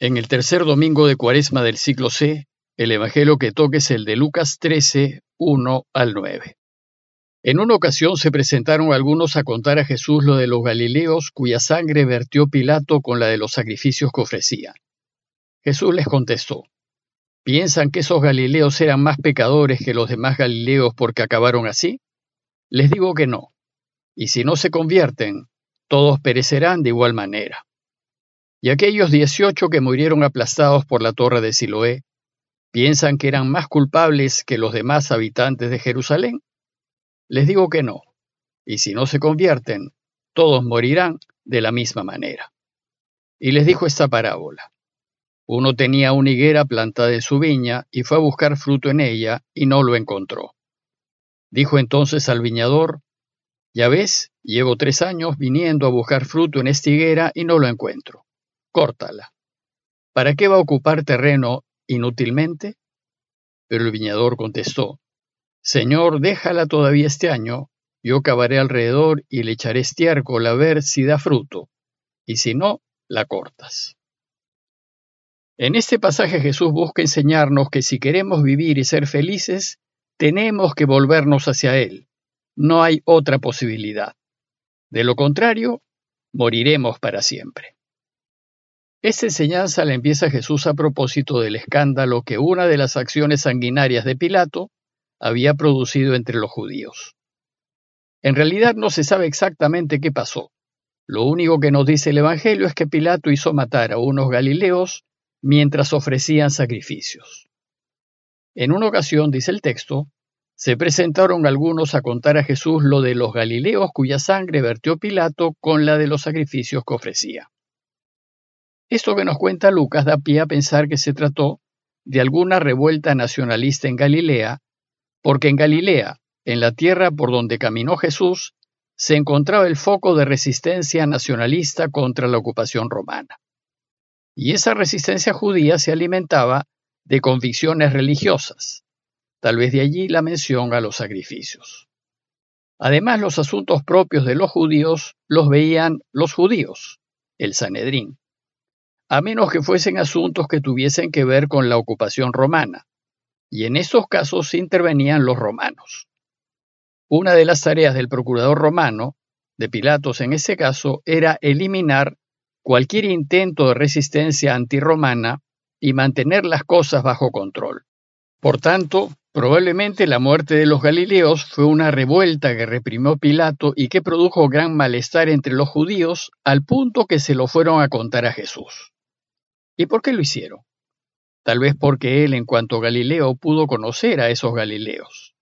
En el tercer domingo de cuaresma del ciclo C, el evangelio que toque es el de Lucas 13, 1 al 9. En una ocasión se presentaron algunos a contar a Jesús lo de los Galileos cuya sangre vertió Pilato con la de los sacrificios que ofrecían. Jesús les contestó, ¿piensan que esos Galileos eran más pecadores que los demás Galileos porque acabaron así? Les digo que no, y si no se convierten, todos perecerán de igual manera. Y aquellos dieciocho que murieron aplastados por la torre de Siloé, ¿piensan que eran más culpables que los demás habitantes de Jerusalén? Les digo que no, y si no se convierten, todos morirán de la misma manera. Y les dijo esta parábola. Uno tenía una higuera plantada en su viña y fue a buscar fruto en ella y no lo encontró. Dijo entonces al viñador, Ya ves, llevo tres años viniendo a buscar fruto en esta higuera y no lo encuentro córtala. ¿Para qué va a ocupar terreno inútilmente? Pero el viñador contestó, Señor, déjala todavía este año, yo cavaré alrededor y le echaré estiércol a ver si da fruto, y si no, la cortas. En este pasaje Jesús busca enseñarnos que si queremos vivir y ser felices, tenemos que volvernos hacia Él. No hay otra posibilidad. De lo contrario, moriremos para siempre. Esta enseñanza la empieza Jesús a propósito del escándalo que una de las acciones sanguinarias de Pilato había producido entre los judíos. En realidad no se sabe exactamente qué pasó. Lo único que nos dice el Evangelio es que Pilato hizo matar a unos galileos mientras ofrecían sacrificios. En una ocasión, dice el texto, se presentaron algunos a contar a Jesús lo de los galileos cuya sangre vertió Pilato con la de los sacrificios que ofrecía. Esto que nos cuenta Lucas da pie a pensar que se trató de alguna revuelta nacionalista en Galilea, porque en Galilea, en la tierra por donde caminó Jesús, se encontraba el foco de resistencia nacionalista contra la ocupación romana. Y esa resistencia judía se alimentaba de convicciones religiosas, tal vez de allí la mención a los sacrificios. Además, los asuntos propios de los judíos los veían los judíos, el Sanedrín a menos que fuesen asuntos que tuviesen que ver con la ocupación romana, y en esos casos intervenían los romanos. Una de las tareas del procurador romano, de Pilatos en ese caso, era eliminar cualquier intento de resistencia antirromana y mantener las cosas bajo control. Por tanto, probablemente la muerte de los Galileos fue una revuelta que reprimió Pilato y que produjo gran malestar entre los judíos al punto que se lo fueron a contar a Jesús. ¿Y por qué lo hicieron? Tal vez porque él en cuanto Galileo pudo conocer a esos Galileos.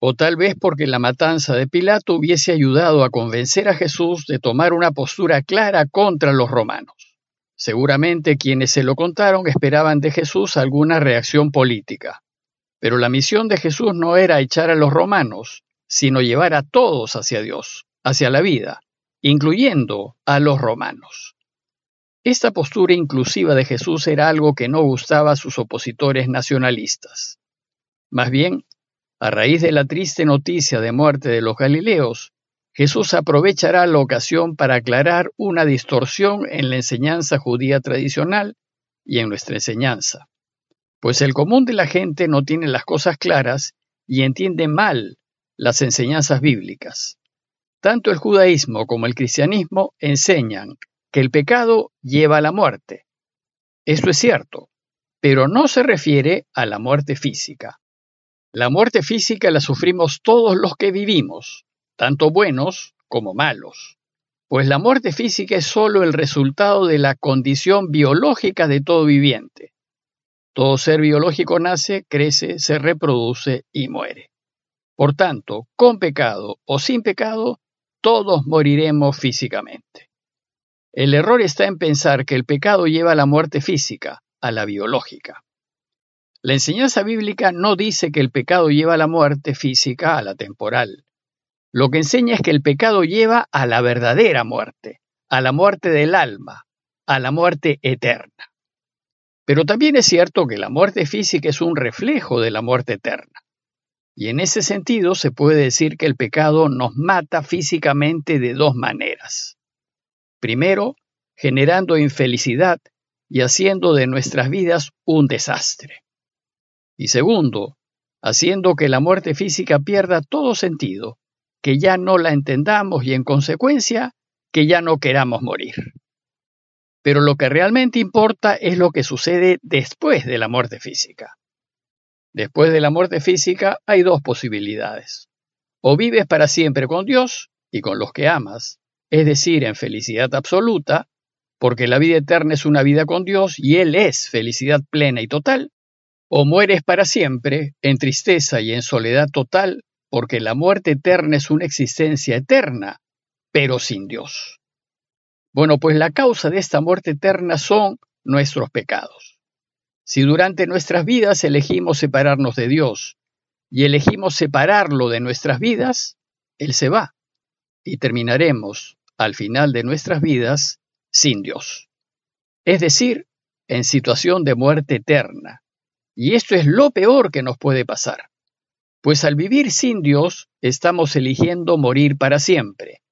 O tal vez porque la matanza de Pilato hubiese ayudado a convencer a Jesús de tomar una postura clara contra los romanos. Seguramente quienes se lo contaron esperaban de Jesús alguna reacción política. Pero la misión de Jesús no era echar a los romanos, sino llevar a todos hacia Dios, hacia la vida, incluyendo a los romanos. Esta postura inclusiva de Jesús era algo que no gustaba a sus opositores nacionalistas. Más bien, a raíz de la triste noticia de muerte de los Galileos, Jesús aprovechará la ocasión para aclarar una distorsión en la enseñanza judía tradicional y en nuestra enseñanza. Pues el común de la gente no tiene las cosas claras y entiende mal las enseñanzas bíblicas. Tanto el judaísmo como el cristianismo enseñan que el pecado lleva a la muerte. Esto es cierto, pero no se refiere a la muerte física. La muerte física la sufrimos todos los que vivimos, tanto buenos como malos, pues la muerte física es sólo el resultado de la condición biológica de todo viviente. Todo ser biológico nace, crece, se reproduce y muere. Por tanto, con pecado o sin pecado, todos moriremos físicamente. El error está en pensar que el pecado lleva a la muerte física, a la biológica. La enseñanza bíblica no dice que el pecado lleva a la muerte física, a la temporal. Lo que enseña es que el pecado lleva a la verdadera muerte, a la muerte del alma, a la muerte eterna. Pero también es cierto que la muerte física es un reflejo de la muerte eterna. Y en ese sentido se puede decir que el pecado nos mata físicamente de dos maneras. Primero, generando infelicidad y haciendo de nuestras vidas un desastre. Y segundo, haciendo que la muerte física pierda todo sentido, que ya no la entendamos y en consecuencia que ya no queramos morir. Pero lo que realmente importa es lo que sucede después de la muerte física. Después de la muerte física hay dos posibilidades. O vives para siempre con Dios y con los que amas, es decir, en felicidad absoluta, porque la vida eterna es una vida con Dios y Él es felicidad plena y total, o mueres para siempre en tristeza y en soledad total, porque la muerte eterna es una existencia eterna, pero sin Dios. Bueno, pues la causa de esta muerte eterna son nuestros pecados. Si durante nuestras vidas elegimos separarnos de Dios y elegimos separarlo de nuestras vidas, Él se va y terminaremos, al final de nuestras vidas, sin Dios. Es decir, en situación de muerte eterna. Y esto es lo peor que nos puede pasar. Pues al vivir sin Dios estamos eligiendo morir para siempre.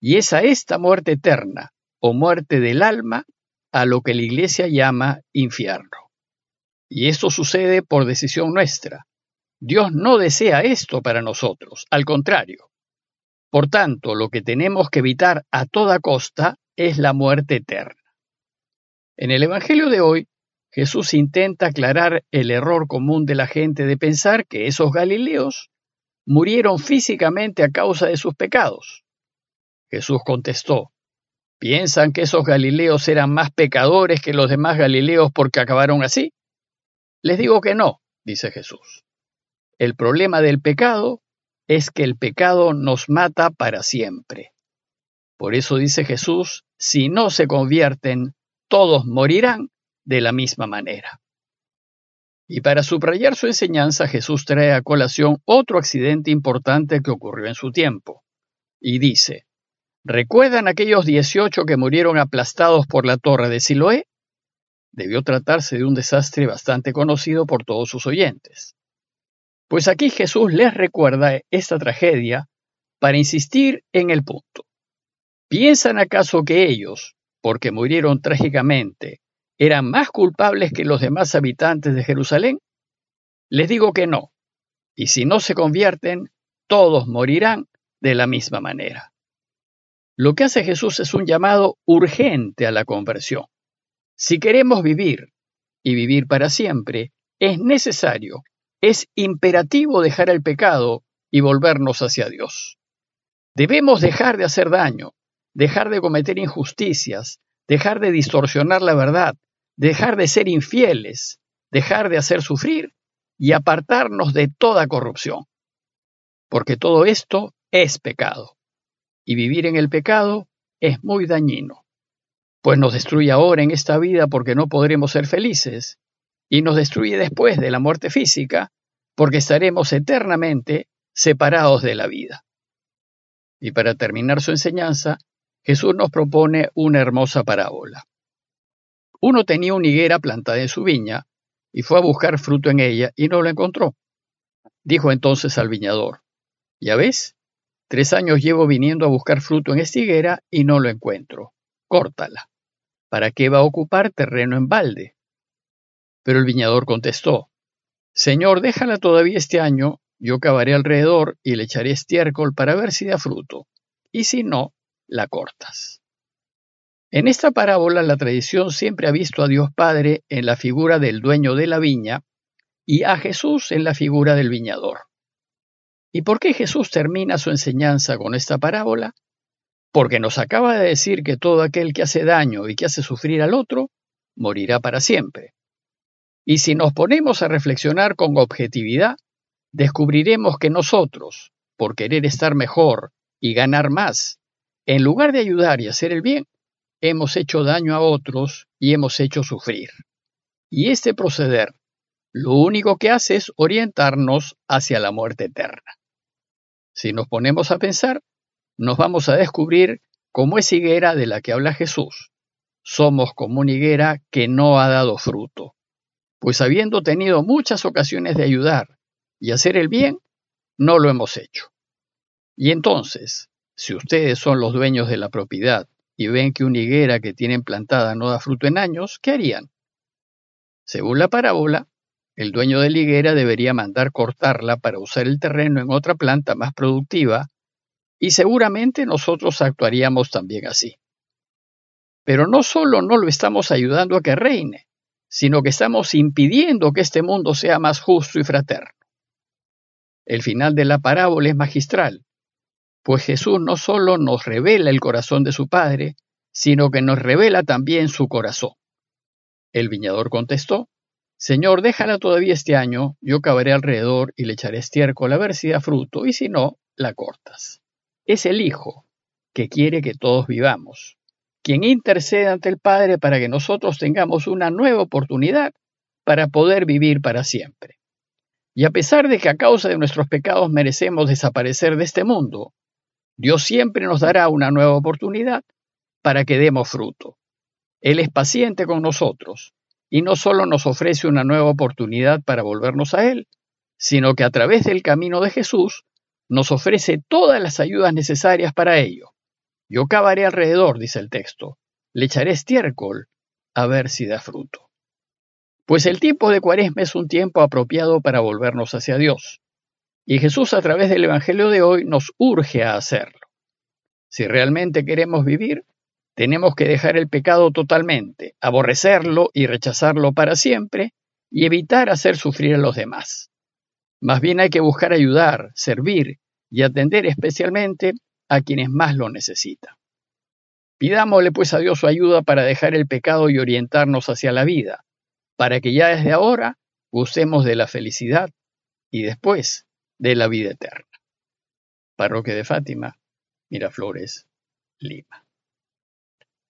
Y es a esta muerte eterna, o muerte del alma, a lo que la Iglesia llama infierno. Y esto sucede por decisión nuestra. Dios no desea esto para nosotros, al contrario. Por tanto, lo que tenemos que evitar a toda costa es la muerte eterna. En el Evangelio de hoy, Jesús intenta aclarar el error común de la gente de pensar que esos Galileos murieron físicamente a causa de sus pecados. Jesús contestó, ¿piensan que esos Galileos eran más pecadores que los demás Galileos porque acabaron así? Les digo que no, dice Jesús. El problema del pecado es que el pecado nos mata para siempre. Por eso dice Jesús, si no se convierten, todos morirán de la misma manera. Y para subrayar su enseñanza, Jesús trae a colación otro accidente importante que ocurrió en su tiempo. Y dice, ¿recuerdan aquellos 18 que murieron aplastados por la torre de Siloé? Debió tratarse de un desastre bastante conocido por todos sus oyentes. Pues aquí Jesús les recuerda esta tragedia para insistir en el punto. ¿Piensan acaso que ellos, porque murieron trágicamente, eran más culpables que los demás habitantes de Jerusalén? Les digo que no, y si no se convierten, todos morirán de la misma manera. Lo que hace Jesús es un llamado urgente a la conversión. Si queremos vivir y vivir para siempre, es necesario, es imperativo dejar el pecado y volvernos hacia Dios. Debemos dejar de hacer daño, dejar de cometer injusticias, dejar de distorsionar la verdad, dejar de ser infieles, dejar de hacer sufrir y apartarnos de toda corrupción. Porque todo esto es pecado. Y vivir en el pecado es muy dañino, pues nos destruye ahora en esta vida porque no podremos ser felices, y nos destruye después de la muerte física porque estaremos eternamente separados de la vida. Y para terminar su enseñanza, Jesús nos propone una hermosa parábola. Uno tenía una higuera plantada en su viña y fue a buscar fruto en ella y no lo encontró. Dijo entonces al viñador, ¿ya ves? Tres años llevo viniendo a buscar fruto en esta higuera y no lo encuentro. Córtala. ¿Para qué va a ocupar terreno en balde? Pero el viñador contestó, Señor, déjala todavía este año, yo cavaré alrededor y le echaré estiércol para ver si da fruto, y si no, la cortas. En esta parábola la tradición siempre ha visto a Dios Padre en la figura del dueño de la viña y a Jesús en la figura del viñador. ¿Y por qué Jesús termina su enseñanza con esta parábola? Porque nos acaba de decir que todo aquel que hace daño y que hace sufrir al otro, morirá para siempre. Y si nos ponemos a reflexionar con objetividad, descubriremos que nosotros, por querer estar mejor y ganar más, en lugar de ayudar y hacer el bien, hemos hecho daño a otros y hemos hecho sufrir. Y este proceder lo único que hace es orientarnos hacia la muerte eterna. Si nos ponemos a pensar, nos vamos a descubrir cómo es higuera de la que habla Jesús. Somos como una higuera que no ha dado fruto, pues habiendo tenido muchas ocasiones de ayudar y hacer el bien, no lo hemos hecho. Y entonces, si ustedes son los dueños de la propiedad y ven que una higuera que tienen plantada no da fruto en años, ¿qué harían? Según la parábola, el dueño de la higuera debería mandar cortarla para usar el terreno en otra planta más productiva y seguramente nosotros actuaríamos también así. Pero no solo no lo estamos ayudando a que reine, sino que estamos impidiendo que este mundo sea más justo y fraterno. El final de la parábola es magistral, pues Jesús no solo nos revela el corazón de su Padre, sino que nos revela también su corazón. El viñador contestó, Señor, déjala todavía este año, yo cavaré alrededor y le echaré estiércol a ver si da fruto, y si no, la cortas. Es el Hijo que quiere que todos vivamos, quien intercede ante el Padre para que nosotros tengamos una nueva oportunidad para poder vivir para siempre. Y a pesar de que a causa de nuestros pecados merecemos desaparecer de este mundo, Dios siempre nos dará una nueva oportunidad para que demos fruto. Él es paciente con nosotros y no solo nos ofrece una nueva oportunidad para volvernos a Él, sino que a través del camino de Jesús nos ofrece todas las ayudas necesarias para ello. Yo cavaré alrededor, dice el texto, le echaré estiércol a ver si da fruto. Pues el tiempo de cuaresma es un tiempo apropiado para volvernos hacia Dios. Y Jesús a través del Evangelio de hoy nos urge a hacerlo. Si realmente queremos vivir, tenemos que dejar el pecado totalmente, aborrecerlo y rechazarlo para siempre y evitar hacer sufrir a los demás. Más bien hay que buscar ayudar, servir y atender especialmente a quienes más lo necesitan. Pidámosle pues a Dios su ayuda para dejar el pecado y orientarnos hacia la vida, para que ya desde ahora gustemos de la felicidad y después de la vida eterna. Parroquia de Fátima, Miraflores, Lima.